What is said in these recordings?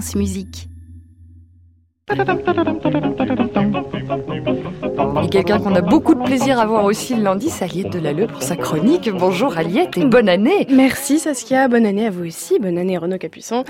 France Musique. Et quelqu'un qu'on a beaucoup de plaisir à voir aussi le lundi, c'est Aliette Delalleux pour sa chronique. Bonjour Aliette et bonne année Merci Saskia, bonne année à vous aussi, bonne année Renaud Capuçon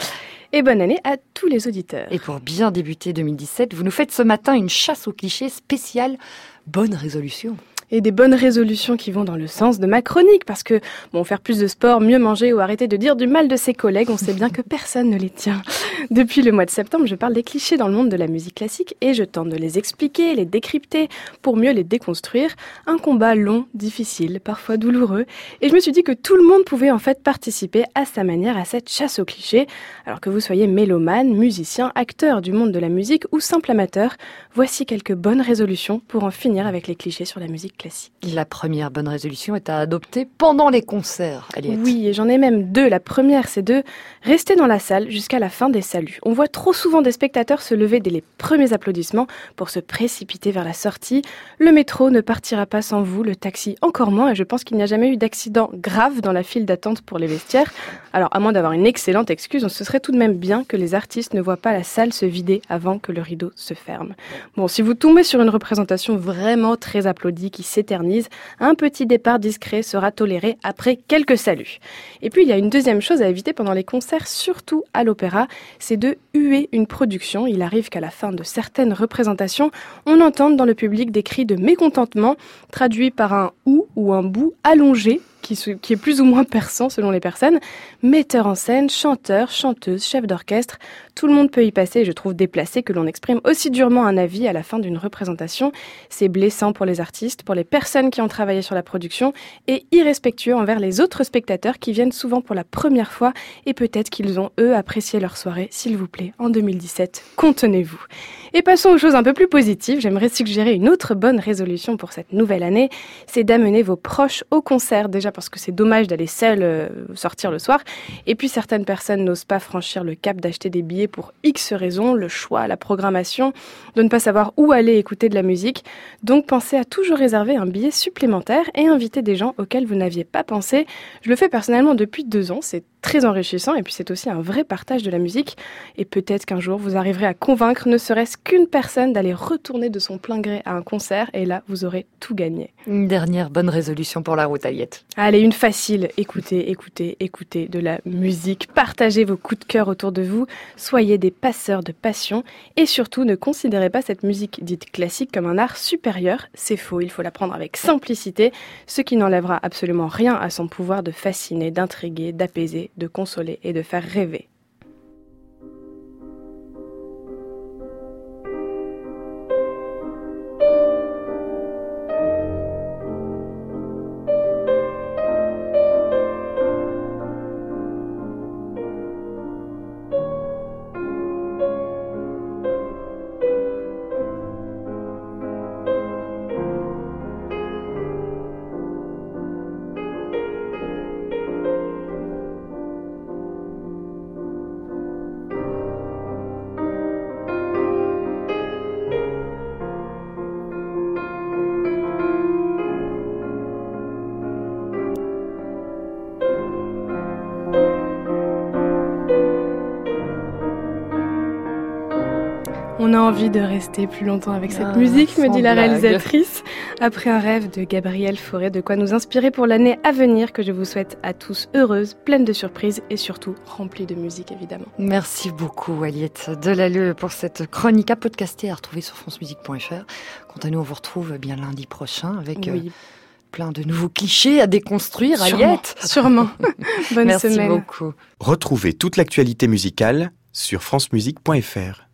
et bonne année à tous les auditeurs. Et pour bien débuter 2017, vous nous faites ce matin une chasse aux clichés spéciale Bonne résolution et des bonnes résolutions qui vont dans le sens de ma chronique. Parce que, bon, faire plus de sport, mieux manger ou arrêter de dire du mal de ses collègues, on sait bien que personne ne les tient. Depuis le mois de septembre, je parle des clichés dans le monde de la musique classique et je tente de les expliquer, les décrypter pour mieux les déconstruire. Un combat long, difficile, parfois douloureux. Et je me suis dit que tout le monde pouvait en fait participer à sa manière à cette chasse aux clichés. Alors que vous soyez mélomane, musicien, acteur du monde de la musique ou simple amateur, voici quelques bonnes résolutions pour en finir avec les clichés sur la musique classique. La première bonne résolution est à adopter pendant les concerts, Aliette. Oui, et j'en ai même deux. La première, c'est de rester dans la salle jusqu'à la fin des saluts. On voit trop souvent des spectateurs se lever dès les premiers applaudissements pour se précipiter vers la sortie. Le métro ne partira pas sans vous, le taxi encore moins, et je pense qu'il n'y a jamais eu d'accident grave dans la file d'attente pour les vestiaires. Alors, à moins d'avoir une excellente excuse, ce serait tout de même bien que les artistes ne voient pas la salle se vider avant que le rideau se ferme. Bon, si vous tombez sur une représentation vraiment très applaudie qui s'éternise, un petit départ discret sera toléré après quelques saluts. Et puis il y a une deuxième chose à éviter pendant les concerts, surtout à l'opéra, c'est de huer une production. Il arrive qu'à la fin de certaines représentations, on entende dans le public des cris de mécontentement traduits par un ou ou un bout allongé qui, est plus ou moins perçant selon les personnes. Metteur en scène, chanteur, chanteuse, chef d'orchestre, tout le monde peut y passer je trouve déplacé que l'on exprime aussi durement un avis à la fin d'une représentation. C'est blessant pour les artistes, pour les personnes qui ont travaillé sur la production et irrespectueux envers les autres spectateurs qui viennent souvent pour la première fois et peut-être qu'ils ont eux apprécié leur soirée. S'il vous plaît, en 2017, contenez-vous. Et passons aux choses un peu plus positives. J'aimerais suggérer une autre bonne résolution pour cette nouvelle année, c'est d'amener vos proches au concert déjà parce que c'est dommage d'aller seul euh, sortir le soir. Et puis certaines personnes n'osent pas franchir le cap d'acheter des billets pour X raisons, le choix, la programmation, de ne pas savoir où aller écouter de la musique. Donc pensez à toujours réserver un billet supplémentaire et inviter des gens auxquels vous n'aviez pas pensé. Je le fais personnellement depuis deux ans, c'est très enrichissant et puis c'est aussi un vrai partage de la musique. Et peut-être qu'un jour vous arriverez à convaincre ne serait-ce qu'une personne d'aller retourner de son plein gré à un concert et là vous aurez tout gagné. Une dernière bonne résolution pour la route, Aliette. Allez, une facile. Écoutez, écoutez, écoutez de la musique. Partagez vos coups de cœur autour de vous. Soyez des passeurs de passion et surtout ne considérez pas cette musique dite classique comme un art supérieur. C'est faux. Il faut la prendre avec simplicité, ce qui n'enlèvera absolument rien à son pouvoir de fasciner, d'intriguer, d'apaiser de consoler et de faire rêver. On a envie de rester plus longtemps avec cette Ah, musique, me dit la blague. réalisatrice. Après un rêve de Gabrielle Fauré, de quoi nous inspirer pour l'année à venir, que je vous souhaite à tous heureuses, pleines de surprises et surtout remplies de musique évidemment. Merci beaucoup, Aliette Delalleux, pour cette chronique à podcaster à retrouver sur francemusique.fr. Quant à nous, on vous retrouve bien lundi prochain avec euh, plein de nouveaux clichés à déconstruire, sûrement. Aliette. Sûrement. Bonne Merci semaine. beaucoup. Retrouvez toute l'actualité musicale sur francemusique.fr.